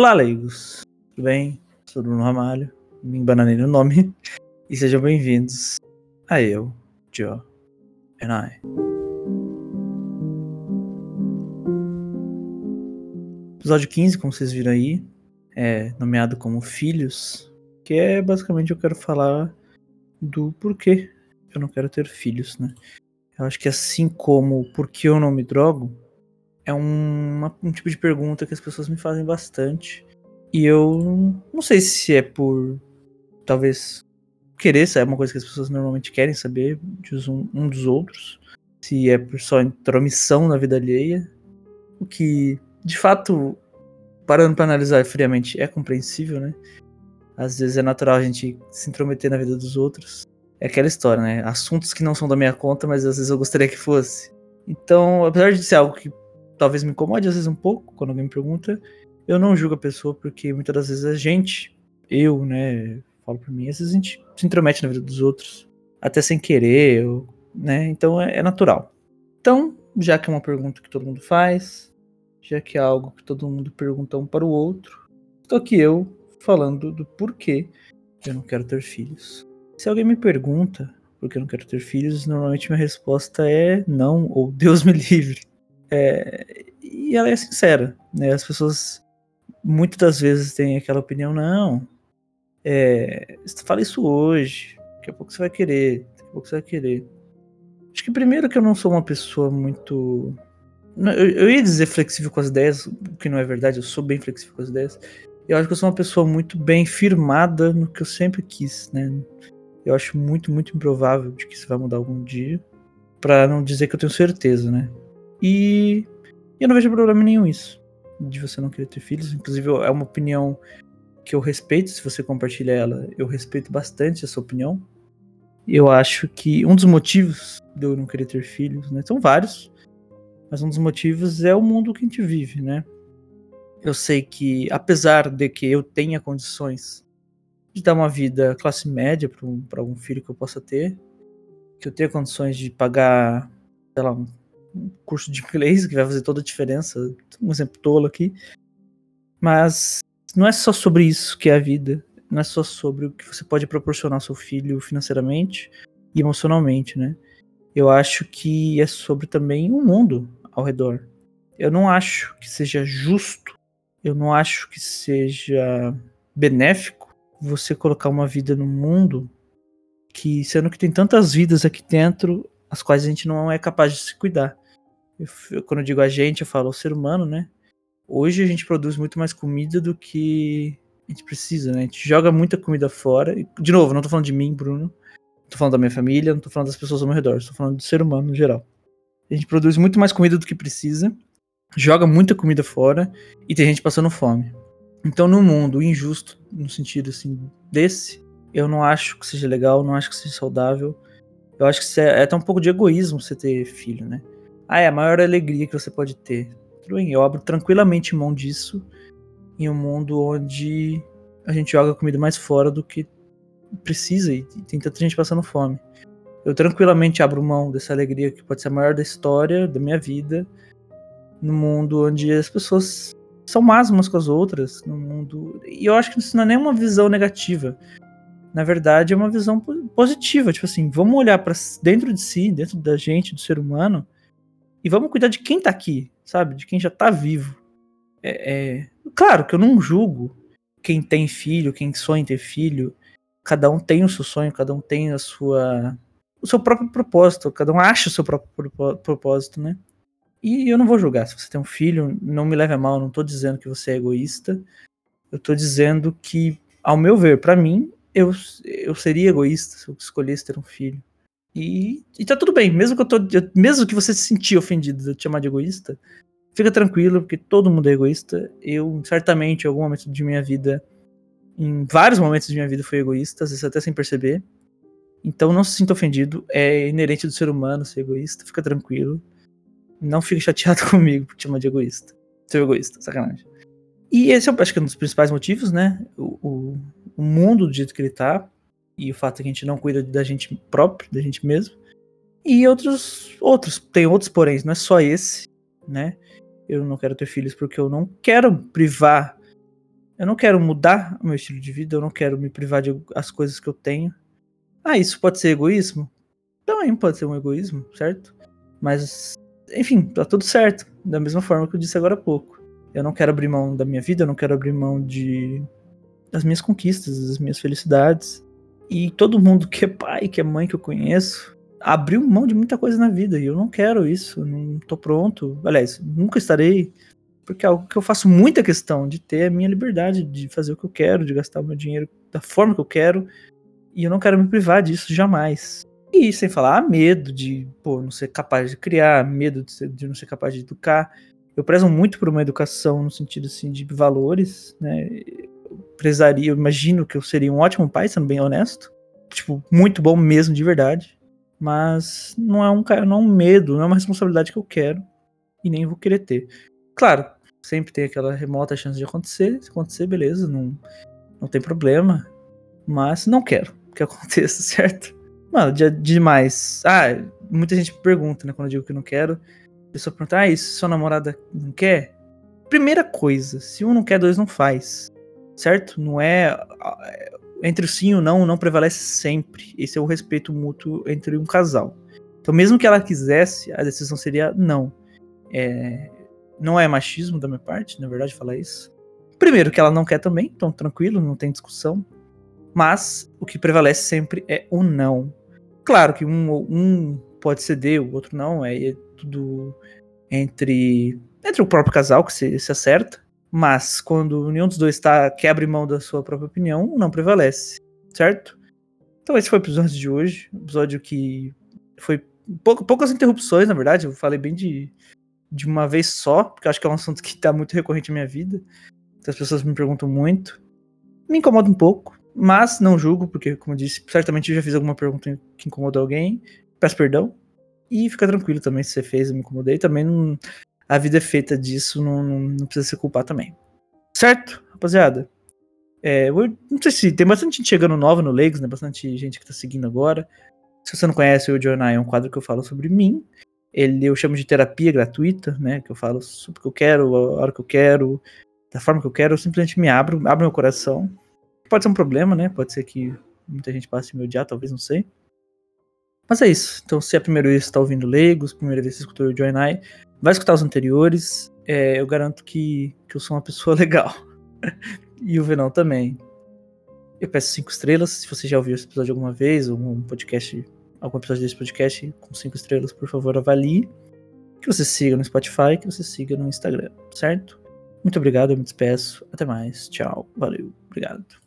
Olá, leigos. Tudo bem? Sou Bruno Ramalho. Me embananei no nome. E sejam bem-vindos a eu, Joe and I. Episódio 15, como vocês viram aí, é nomeado como Filhos, que é basicamente eu quero falar do porquê eu não quero ter filhos, né? Eu acho que assim como por que eu não me drogo, é uma, um tipo de pergunta que as pessoas me fazem bastante. E eu não sei se é por talvez querer saber uma coisa que as pessoas normalmente querem saber de um, um dos outros, se é por só intromissão na vida alheia, o que de fato, parando para analisar friamente, é compreensível, né? Às vezes é natural a gente se intrometer na vida dos outros. É aquela história, né? Assuntos que não são da minha conta, mas às vezes eu gostaria que fosse. Então, apesar de ser algo que talvez me incomode às vezes um pouco, quando alguém me pergunta, eu não julgo a pessoa, porque muitas das vezes a gente, eu, né, falo por mim, às vezes a gente se intromete na vida dos outros, até sem querer, eu, né, então é, é natural. Então, já que é uma pergunta que todo mundo faz, já que é algo que todo mundo pergunta um para o outro, estou aqui eu falando do porquê eu não quero ter filhos. Se alguém me pergunta por que eu não quero ter filhos, normalmente minha resposta é não, ou Deus me livre. É, e ela é sincera, né? As pessoas muitas das vezes têm aquela opinião, não, é, fala isso hoje, daqui a pouco você vai querer, daqui a pouco você vai querer. Acho que primeiro que eu não sou uma pessoa muito. Eu, eu ia dizer flexível com as ideias, o que não é verdade, eu sou bem flexível com as ideias. Eu acho que eu sou uma pessoa muito bem firmada no que eu sempre quis, né? Eu acho muito, muito improvável de que isso vai mudar algum dia. para não dizer que eu tenho certeza, né? E eu não vejo problema nenhum isso. De você não querer ter filhos. Inclusive, é uma opinião que eu respeito. Se você compartilha ela, eu respeito bastante essa opinião. Eu acho que um dos motivos de eu não querer ter filhos, né? São vários. Mas um dos motivos é o mundo que a gente vive, né? Eu sei que, apesar de que eu tenha condições de dar uma vida classe média para um, algum filho que eu possa ter, que eu tenha condições de pagar, sei lá, um curso de inglês que vai fazer toda a diferença. Um exemplo tolo aqui. Mas não é só sobre isso que é a vida. Não é só sobre o que você pode proporcionar ao seu filho financeiramente e emocionalmente, né? Eu acho que é sobre também o mundo ao redor. Eu não acho que seja justo, eu não acho que seja benéfico você colocar uma vida no mundo que, sendo que tem tantas vidas aqui dentro, as quais a gente não é capaz de se cuidar. Eu, quando eu digo a gente, eu falo o ser humano, né? Hoje a gente produz muito mais comida do que a gente precisa, né? A gente joga muita comida fora. E, de novo, não tô falando de mim, Bruno. Tô falando da minha família, não tô falando das pessoas ao meu redor. Tô falando do ser humano no geral. A gente produz muito mais comida do que precisa. Joga muita comida fora. E tem gente passando fome. Então, no mundo injusto, no sentido assim, desse, eu não acho que seja legal, não acho que seja saudável. Eu acho que é, é até um pouco de egoísmo você ter filho, né? Ah, é a maior alegria que você pode ter. Tudo bem, eu abro tranquilamente mão disso em um mundo onde a gente joga comida mais fora do que precisa e tem tanta gente passando fome. Eu tranquilamente abro mão dessa alegria que pode ser a maior da história, da minha vida, no mundo onde as pessoas são más umas com as outras, no mundo. E eu acho que isso não é nem uma visão negativa. Na verdade, é uma visão positiva. Tipo assim, vamos olhar para dentro de si, dentro da gente, do ser humano, e vamos cuidar de quem tá aqui, sabe? De quem já tá vivo. É, é... Claro que eu não julgo quem tem filho, quem sonha em ter filho. Cada um tem o seu sonho, cada um tem a sua o seu próprio propósito, cada um acha o seu próprio propósito, né? E eu não vou julgar. Se você tem um filho, não me leve a mal, eu não tô dizendo que você é egoísta. Eu tô dizendo que, ao meu ver, para mim, eu, eu seria egoísta se eu escolhesse ter um filho. E, e tá tudo bem, mesmo que eu tô. Mesmo que você se sentir ofendido de eu te chamar de egoísta, fica tranquilo, porque todo mundo é egoísta. Eu, certamente, em algum momento de minha vida, em vários momentos de minha vida, fui egoísta, às vezes até sem perceber. Então não se sinta ofendido, é inerente do ser humano ser egoísta, fica tranquilo. Não fique chateado comigo por te chamar de egoísta. Ser egoísta, sacanagem. E esse é, acho que, é um dos principais motivos, né? O, o, o mundo do jeito que ele tá, e o fato é que a gente não cuida da gente próprio, da gente mesmo. E outros, outros, tem outros porém, não é só esse, né? Eu não quero ter filhos porque eu não quero privar Eu não quero mudar o meu estilo de vida, eu não quero me privar de as coisas que eu tenho. Ah, isso pode ser egoísmo? Também pode ser um egoísmo, certo? Mas, enfim, tá tudo certo. Da mesma forma que eu disse agora há pouco. Eu não quero abrir mão da minha vida, eu não quero abrir mão de das minhas conquistas, das minhas felicidades. E todo mundo que é pai, que é mãe que eu conheço, abriu mão de muita coisa na vida. E eu não quero isso, não tô pronto. Aliás, nunca estarei. Porque é algo que eu faço muita questão de ter a minha liberdade de fazer o que eu quero, de gastar o meu dinheiro da forma que eu quero. E eu não quero me privar disso jamais. E sem falar, medo de pô, não ser capaz de criar, medo de, ser, de não ser capaz de educar. Eu prezo muito por uma educação no sentido assim de valores, né? Eu prezaria, eu imagino que eu seria um ótimo pai, sendo bem honesto. Tipo, muito bom mesmo, de verdade. Mas não é um, não é um medo, não é uma responsabilidade que eu quero e nem vou querer ter. Claro, sempre tem aquela remota chance de acontecer. Se acontecer, beleza, não, não tem problema. Mas não quero que aconteça, certo? Mano, demais. Ah, muita gente pergunta, né? Quando eu digo que não quero. A pessoa pergunta, ah, isso sua namorada não quer? Primeira coisa, se um não quer, dois não faz. Certo? Não é. Entre o sim e o não, não prevalece sempre. Esse é o respeito mútuo entre um casal. Então, mesmo que ela quisesse, a decisão seria não. É, não é machismo da minha parte, na verdade, falar isso. Primeiro, que ela não quer também, então tranquilo, não tem discussão. Mas o que prevalece sempre é o não. Claro que um, um pode ceder, o outro não, é, é tudo entre, entre o próprio casal que se, se acerta. Mas quando nenhum dos dois tá, quer abrir mão da sua própria opinião, não prevalece, certo? Então esse foi o episódio de hoje, episódio que foi pouco, poucas interrupções, na verdade, eu falei bem de, de uma vez só, porque acho que é um assunto que tá muito recorrente na minha vida. As pessoas me perguntam muito. Me incomoda um pouco, mas não julgo, porque, como eu disse, certamente eu já fiz alguma pergunta que incomodou alguém. Peço perdão. E fica tranquilo também se você fez, eu me incomodei. Também não, a vida é feita disso, não, não, precisa se culpar também. Certo, rapaziada? É, não sei se tem bastante gente chegando nova no Legs, né? Bastante gente que tá seguindo agora. Se você não conhece, o Jornal é um quadro que eu falo sobre mim. Ele eu chamo de terapia gratuita, né? Que eu falo sobre o que eu quero, a hora que eu quero, da forma que eu quero. Eu simplesmente me abro, abro meu coração. Pode ser um problema, né? Pode ser que muita gente passe a me odiar, talvez, não sei. Mas é isso. Então, se é a primeira vez que você tá ouvindo Legos, primeira vez que você escutou o Join I, vai escutar os anteriores. É, eu garanto que, que eu sou uma pessoa legal. e o Venão também. Eu peço cinco estrelas. Se você já ouviu esse episódio alguma vez, ou um podcast, algum episódio desse podcast com cinco estrelas, por favor, avalie. Que você siga no Spotify, que você siga no Instagram, certo? Muito obrigado, eu me despeço. Até mais. Tchau. Valeu. Obrigado.